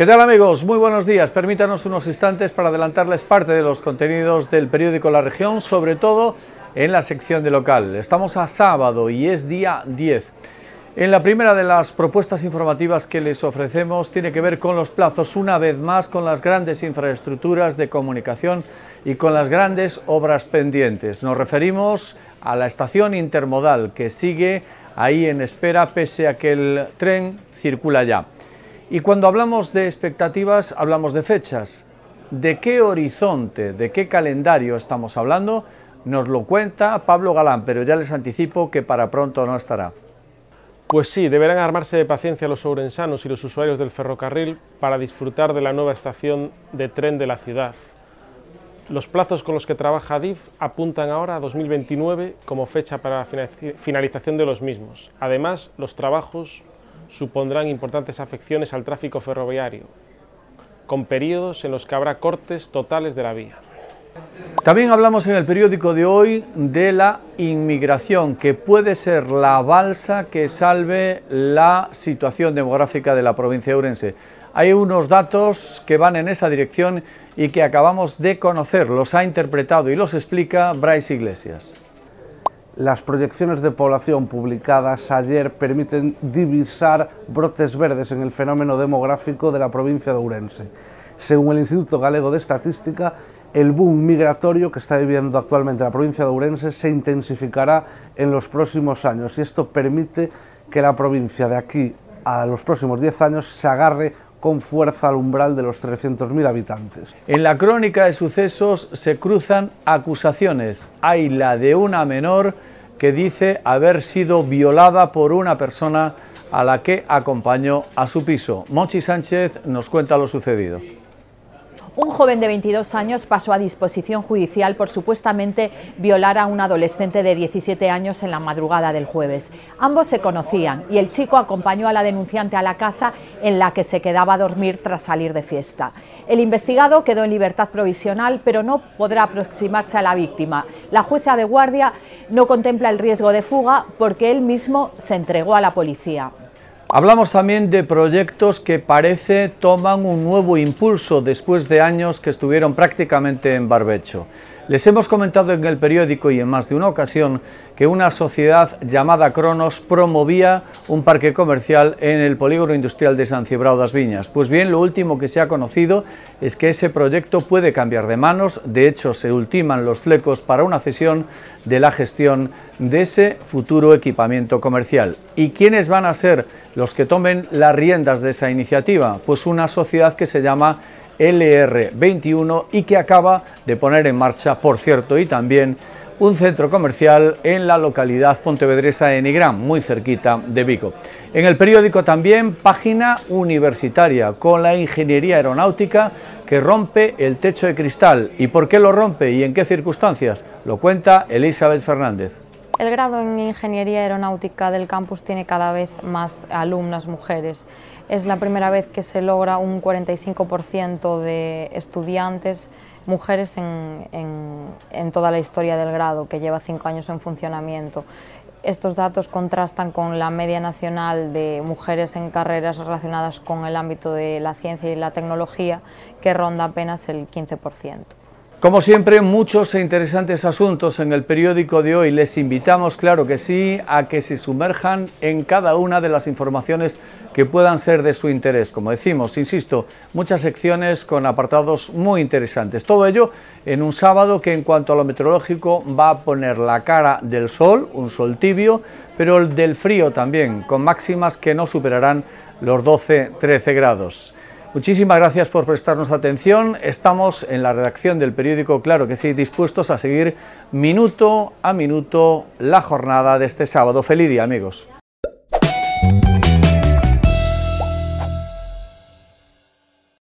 ¿Qué tal amigos? Muy buenos días. Permítanos unos instantes para adelantarles parte de los contenidos del periódico La Región, sobre todo en la sección de local. Estamos a sábado y es día 10. En la primera de las propuestas informativas que les ofrecemos tiene que ver con los plazos, una vez más con las grandes infraestructuras de comunicación y con las grandes obras pendientes. Nos referimos a la estación intermodal que sigue ahí en espera pese a que el tren circula ya. Y cuando hablamos de expectativas hablamos de fechas. ¿De qué horizonte, de qué calendario estamos hablando? Nos lo cuenta Pablo Galán, pero ya les anticipo que para pronto no estará. Pues sí, deberán armarse de paciencia los ourensanos y los usuarios del ferrocarril para disfrutar de la nueva estación de tren de la ciudad. Los plazos con los que trabaja DIF apuntan ahora a 2029 como fecha para la finalización de los mismos. Además, los trabajos supondrán importantes afecciones al tráfico ferroviario, con periodos en los que habrá cortes totales de la vía. También hablamos en el periódico de hoy de la inmigración, que puede ser la balsa que salve la situación demográfica de la provincia de Urense. Hay unos datos que van en esa dirección y que acabamos de conocer. Los ha interpretado y los explica Bryce Iglesias. Las proyecciones de población publicadas ayer permiten divisar brotes verdes en el fenómeno demográfico de la provincia de Ourense. Según el Instituto Galego de Estadística, el boom migratorio que está viviendo actualmente la provincia de Ourense se intensificará en los próximos años y esto permite que la provincia de aquí a los próximos 10 años se agarre con fuerza al umbral de los 300.000 habitantes. En la crónica de sucesos se cruzan acusaciones. Hay la de una menor que dice haber sido violada por una persona a la que acompañó a su piso. Monchi Sánchez nos cuenta lo sucedido. Un joven de 22 años pasó a disposición judicial por supuestamente violar a un adolescente de 17 años en la madrugada del jueves. Ambos se conocían y el chico acompañó a la denunciante a la casa en la que se quedaba a dormir tras salir de fiesta. El investigado quedó en libertad provisional, pero no podrá aproximarse a la víctima. La jueza de guardia no contempla el riesgo de fuga porque él mismo se entregó a la policía. Hablamos también de proyectos que parece toman un nuevo impulso después de años que estuvieron prácticamente en barbecho. Les hemos comentado en el periódico y en más de una ocasión que una sociedad llamada Cronos promovía un parque comercial en el polígono industrial de San Cibrao das Viñas. Pues bien, lo último que se ha conocido es que ese proyecto puede cambiar de manos, de hecho se ultiman los flecos para una cesión de la gestión de ese futuro equipamiento comercial. ¿Y quiénes van a ser los que tomen las riendas de esa iniciativa? Pues una sociedad que se llama LR21 y que acaba de poner en marcha, por cierto, y también un centro comercial en la localidad pontevedresa de Nigrán, muy cerquita de Vigo. En el periódico también página universitaria con la ingeniería aeronáutica que rompe el techo de cristal. ¿Y por qué lo rompe y en qué circunstancias? Lo cuenta Elizabeth Fernández. El grado en Ingeniería Aeronáutica del campus tiene cada vez más alumnas mujeres. Es la primera vez que se logra un 45% de estudiantes mujeres en, en, toda la historia del grado, que lleva cinco años en funcionamiento. Estos datos contrastan con la media nacional de mujeres en carreras relacionadas con el ámbito de la ciencia y la tecnología, que ronda apenas el 15%. Como siempre, muchos e interesantes asuntos en el periódico de hoy. Les invitamos, claro que sí, a que se sumerjan en cada una de las informaciones que puedan ser de su interés. Como decimos, insisto, muchas secciones con apartados muy interesantes. Todo ello en un sábado que en cuanto a lo meteorológico va a poner la cara del sol, un sol tibio, pero el del frío también, con máximas que no superarán los 12-13 grados. Muchísimas gracias por prestarnos atención. Estamos en la redacción del periódico Claro que sí, dispuestos a seguir minuto a minuto la jornada de este sábado. Feliz día, amigos.